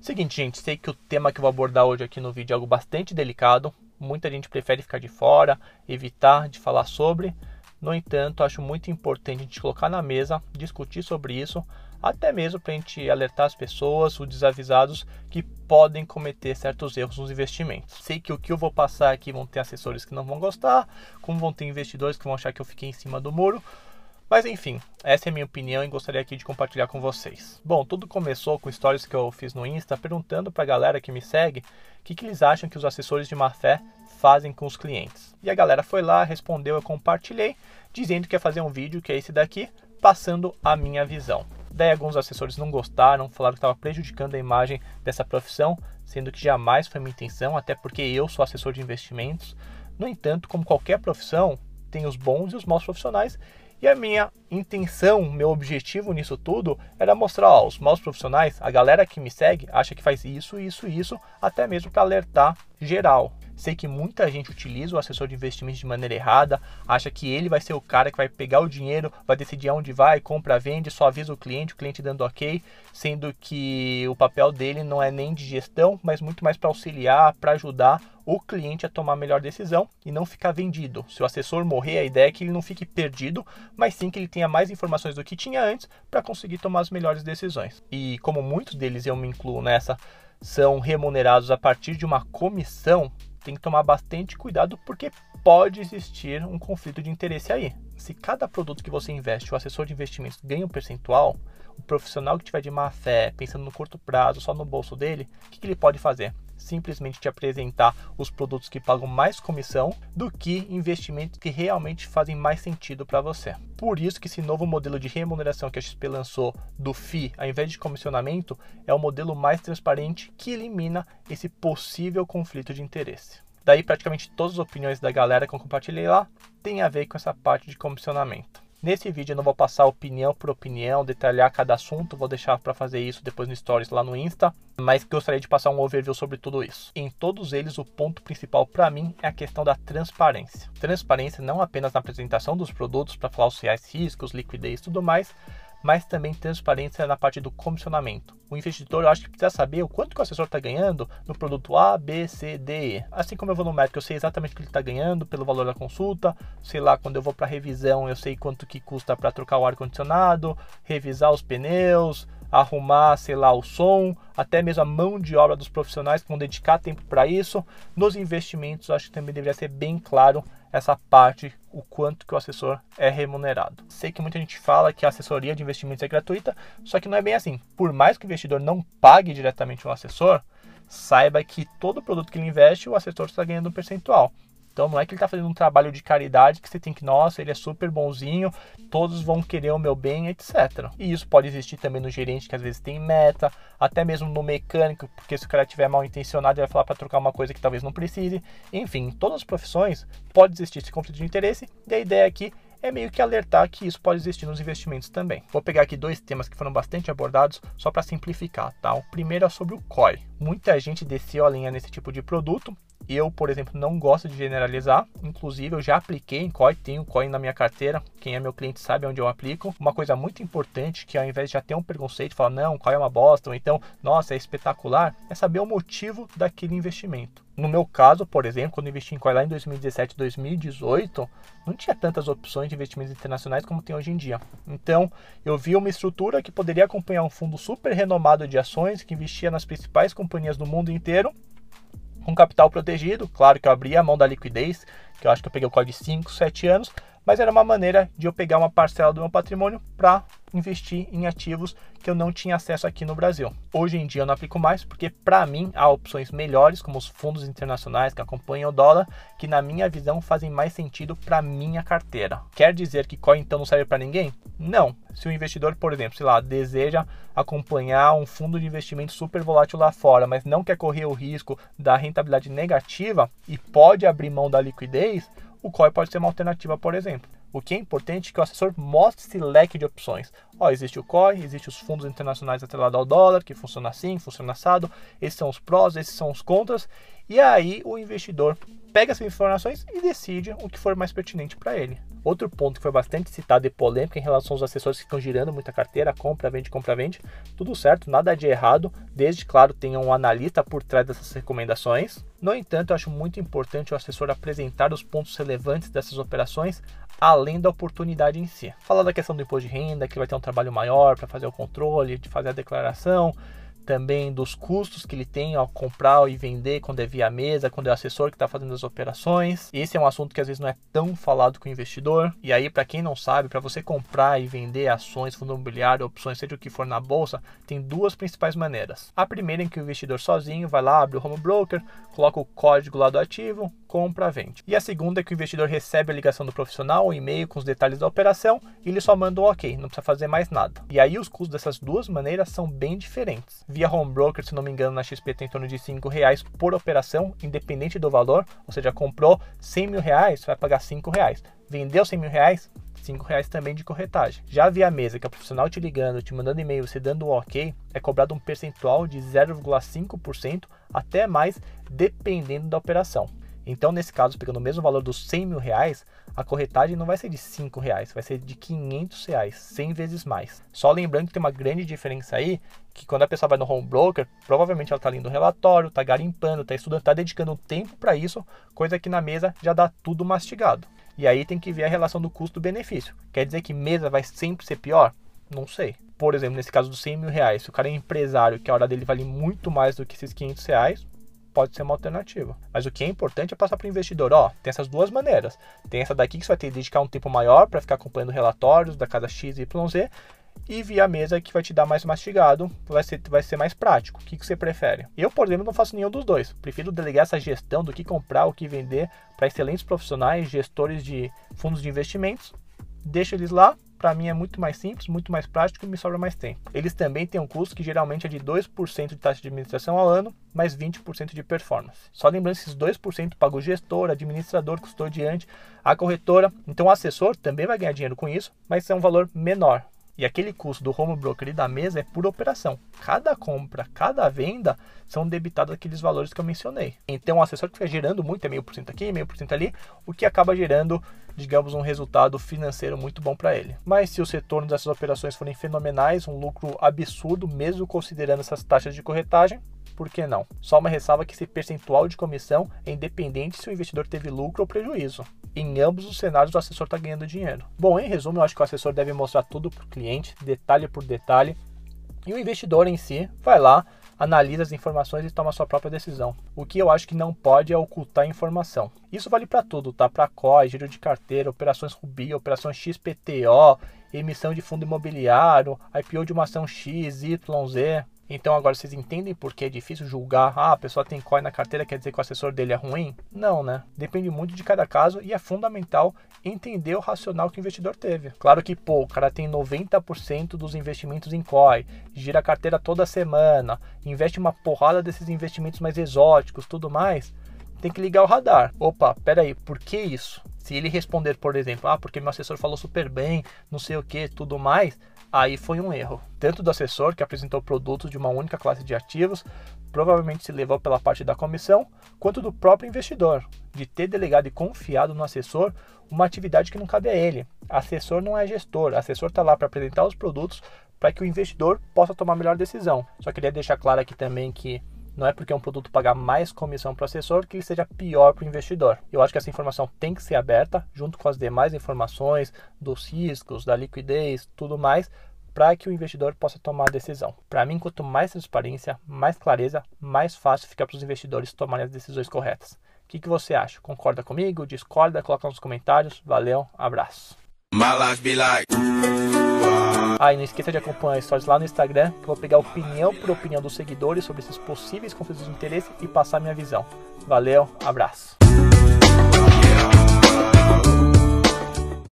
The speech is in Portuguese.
Seguinte, gente, sei que o tema que eu vou abordar hoje aqui no vídeo é algo bastante delicado. Muita gente prefere ficar de fora, evitar de falar sobre. No entanto, acho muito importante a gente colocar na mesa, discutir sobre isso, até mesmo para a gente alertar as pessoas, os desavisados, que podem cometer certos erros nos investimentos. Sei que o que eu vou passar aqui vão ter assessores que não vão gostar, como vão ter investidores que vão achar que eu fiquei em cima do muro. Mas enfim, essa é a minha opinião e gostaria aqui de compartilhar com vocês. Bom, tudo começou com stories que eu fiz no Insta perguntando para a galera que me segue o que, que eles acham que os assessores de má fé fazem com os clientes. E a galera foi lá, respondeu, eu compartilhei, dizendo que ia fazer um vídeo que é esse daqui, passando a minha visão. Daí alguns assessores não gostaram, falaram que estava prejudicando a imagem dessa profissão, sendo que jamais foi minha intenção, até porque eu sou assessor de investimentos. No entanto, como qualquer profissão, tem os bons e os maus profissionais e a minha intenção, meu objetivo nisso tudo era mostrar os maus profissionais, a galera que me segue acha que faz isso, isso, isso, até mesmo para alertar geral. Sei que muita gente utiliza o assessor de investimentos de maneira errada, acha que ele vai ser o cara que vai pegar o dinheiro, vai decidir aonde vai, compra, vende, só avisa o cliente, o cliente dando ok, sendo que o papel dele não é nem de gestão, mas muito mais para auxiliar, para ajudar o cliente a tomar a melhor decisão e não ficar vendido. Se o assessor morrer, a ideia é que ele não fique perdido, mas sim que ele tenha mais informações do que tinha antes para conseguir tomar as melhores decisões. E como muitos deles eu me incluo nessa, são remunerados a partir de uma comissão, tem que tomar bastante cuidado porque pode existir um conflito de interesse aí. Se cada produto que você investe, o assessor de investimentos ganha um percentual, o profissional que tiver de má fé, pensando no curto prazo, só no bolso dele, o que, que ele pode fazer? Simplesmente te apresentar os produtos que pagam mais comissão do que investimentos que realmente fazem mais sentido para você. Por isso que esse novo modelo de remuneração que a XP lançou do FII, ao invés de comissionamento, é o modelo mais transparente que elimina esse possível conflito de interesse. Daí praticamente todas as opiniões da galera que eu compartilhei lá têm a ver com essa parte de comissionamento. Nesse vídeo eu não vou passar opinião por opinião, detalhar cada assunto, vou deixar para fazer isso depois no Stories lá no Insta, mas gostaria de passar um overview sobre tudo isso. Em todos eles, o ponto principal para mim é a questão da transparência. Transparência não apenas na apresentação dos produtos para falar os reais riscos, liquidez e tudo mais, mas também transparência na parte do comissionamento. O investidor, eu acho que precisa saber o quanto que o assessor está ganhando no produto A, B, C, D, E. Assim como eu vou no médico, eu sei exatamente o que ele está ganhando pelo valor da consulta, sei lá, quando eu vou para revisão, eu sei quanto que custa para trocar o ar-condicionado, revisar os pneus, arrumar, sei lá, o som, até mesmo a mão de obra dos profissionais que vão dedicar tempo para isso. Nos investimentos, acho que também deveria ser bem claro essa parte, o quanto que o assessor é remunerado. Sei que muita gente fala que a assessoria de investimentos é gratuita, só que não é bem assim. Por mais que o investidor não pague diretamente um assessor, saiba que todo produto que ele investe, o assessor está ganhando um percentual. Então não é que ele está fazendo um trabalho de caridade que você tem que, nossa, ele é super bonzinho, todos vão querer o meu bem, etc. E isso pode existir também no gerente que às vezes tem meta, até mesmo no mecânico, porque se o cara tiver mal intencionado, ele vai falar para trocar uma coisa que talvez não precise. Enfim, em todas as profissões pode existir esse conflito de interesse, e a ideia aqui é meio que alertar que isso pode existir nos investimentos também. Vou pegar aqui dois temas que foram bastante abordados só para simplificar, tá? O primeiro é sobre o COI. Muita gente desceu a linha nesse tipo de produto eu, por exemplo, não gosto de generalizar. Inclusive, eu já apliquei em COI, tenho COI na minha carteira. Quem é meu cliente sabe onde eu aplico. Uma coisa muito importante que ao invés de já ter um preconceito, falar não, COI é uma bosta, ou então, nossa, é espetacular, é saber o motivo daquele investimento. No meu caso, por exemplo, quando investi em COI lá em 2017, 2018, não tinha tantas opções de investimentos internacionais como tem hoje em dia. Então, eu vi uma estrutura que poderia acompanhar um fundo super renomado de ações que investia nas principais companhias do mundo inteiro com capital protegido. Claro que eu abri a mão da liquidez, que eu acho que eu peguei o código de 5, 7 anos, mas era uma maneira de eu pegar uma parcela do meu patrimônio para investir em ativos que eu não tinha acesso aqui no Brasil. Hoje em dia eu não aplico mais porque para mim há opções melhores como os fundos internacionais que acompanham o dólar, que na minha visão fazem mais sentido para minha carteira. Quer dizer que coin então não serve para ninguém? Não. Se o investidor, por exemplo, sei lá, deseja acompanhar um fundo de investimento super volátil lá fora, mas não quer correr o risco da rentabilidade negativa e pode abrir mão da liquidez, o COI pode ser uma alternativa, por exemplo. O que é importante é que o assessor mostre esse leque de opções. Ó, existe o COI, existe os fundos internacionais atrelados ao dólar, que funciona assim, funciona assado. Esses são os prós, esses são os contras. E aí o investidor pega essas informações e decide o que for mais pertinente para ele. Outro ponto que foi bastante citado e polêmico em relação aos assessores que estão girando muita carteira, compra, vende, compra, vende, tudo certo, nada de errado, desde, claro, tenha um analista por trás dessas recomendações. No entanto, acho muito importante o assessor apresentar os pontos relevantes dessas operações, além da oportunidade em si. Falar da questão do imposto de renda, que vai ter um trabalho maior para fazer o controle, de fazer a declaração, também dos custos que ele tem ao comprar e vender quando é via mesa, quando é o assessor que está fazendo as operações. Esse é um assunto que às vezes não é tão falado com o investidor. E aí, para quem não sabe, para você comprar e vender ações, fundo imobiliário, opções, seja o que for na bolsa, tem duas principais maneiras. A primeira é que o investidor sozinho vai lá, abre o home broker, coloca o código lá do ativo, compra, vende. E a segunda é que o investidor recebe a ligação do profissional, o e-mail com os detalhes da operação e ele só manda um ok, não precisa fazer mais nada. E aí os custos dessas duas maneiras são bem diferentes via home broker, se não me engano, na XP tem em torno de 5 reais por operação, independente do valor. Ou seja, comprou 100 mil reais, vai pagar 5 reais. Vendeu 100 mil reais, 5 reais também de corretagem. Já via mesa, que é o profissional te ligando, te mandando e-mail, você dando um ok, é cobrado um percentual de 0,5% até mais, dependendo da operação. Então, nesse caso, pegando o mesmo valor dos 100 mil reais, a corretagem não vai ser de 5 reais, vai ser de 500 reais, 100 vezes mais. Só lembrando que tem uma grande diferença aí, que quando a pessoa vai no home broker, provavelmente ela está lendo o relatório, está garimpando, está estudando, está dedicando um tempo para isso, coisa que na mesa já dá tudo mastigado. E aí tem que ver a relação do custo-benefício. Quer dizer que mesa vai sempre ser pior? Não sei. Por exemplo, nesse caso dos 100 mil reais, se o cara é empresário, que a hora dele vale muito mais do que esses 500 reais, pode ser uma alternativa. Mas o que é importante é passar para o investidor, ó, tem essas duas maneiras. Tem essa daqui que você vai ter que dedicar um tempo maior para ficar acompanhando relatórios da casa X, Y, Z, e via mesa que vai te dar mais mastigado, vai ser, vai ser mais prático. O que, que você prefere? Eu, por exemplo, não faço nenhum dos dois. Prefiro delegar essa gestão do que comprar, o que vender para excelentes profissionais, gestores de fundos de investimentos. Deixa eles lá, para mim é muito mais simples, muito mais prático e me sobra mais tempo. Eles também têm um custo que geralmente é de 2% de taxa de administração ao ano, mais 20% de performance. Só lembrando que esses 2% paga o gestor, administrador, custodiante, a corretora. Então o assessor também vai ganhar dinheiro com isso, mas é um valor menor. E aquele custo do home broker e da mesa é por operação. Cada compra, cada venda são debitados aqueles valores que eu mencionei. Então o assessor que fica gerando muito, é meio por cento aqui, meio por cento ali, o que acaba gerando, digamos, um resultado financeiro muito bom para ele. Mas se os retornos dessas operações forem fenomenais, um lucro absurdo, mesmo considerando essas taxas de corretagem, por que não? Só uma ressalva que esse percentual de comissão é independente se o investidor teve lucro ou prejuízo. Em ambos os cenários, o assessor está ganhando dinheiro. Bom, em resumo, eu acho que o assessor deve mostrar tudo para o cliente, detalhe por detalhe, e o investidor em si vai lá, analisa as informações e toma sua própria decisão. O que eu acho que não pode é ocultar informação. Isso vale para tudo, tá? Para COI, giro de carteira, operações Rubi, operações XPTO, emissão de fundo imobiliário, IPO de uma ação X, Y, Z. Então agora vocês entendem por que é difícil julgar, ah, a pessoa tem COI na carteira, quer dizer que o assessor dele é ruim? Não, né? Depende muito de cada caso e é fundamental entender o racional que o investidor teve. Claro que, pô, o cara tem 90% dos investimentos em COI, gira a carteira toda semana, investe uma porrada desses investimentos mais exóticos, tudo mais, tem que ligar o radar. Opa, peraí, por que isso? Se ele responder, por exemplo, ah, porque meu assessor falou super bem, não sei o que, tudo mais, aí foi um erro. Tanto do assessor, que apresentou produtos de uma única classe de ativos, provavelmente se levou pela parte da comissão, quanto do próprio investidor, de ter delegado e confiado no assessor uma atividade que não cabe a ele. Assessor não é gestor, assessor está lá para apresentar os produtos para que o investidor possa tomar a melhor decisão. Só queria deixar claro aqui também que não é porque um produto pagar mais comissão para o assessor que ele seja pior para o investidor. Eu acho que essa informação tem que ser aberta, junto com as demais informações dos riscos, da liquidez, tudo mais, para que o investidor possa tomar a decisão. Para mim, quanto mais transparência, mais clareza, mais fácil fica para os investidores tomarem as decisões corretas. O que, que você acha? Concorda comigo? Discorda? Coloca nos comentários. Valeu, abraço. Ah, e não esqueça de acompanhar stories lá no Instagram, que eu vou pegar opinião por opinião dos seguidores sobre esses possíveis conflitos de interesse e passar minha visão. Valeu, abraço.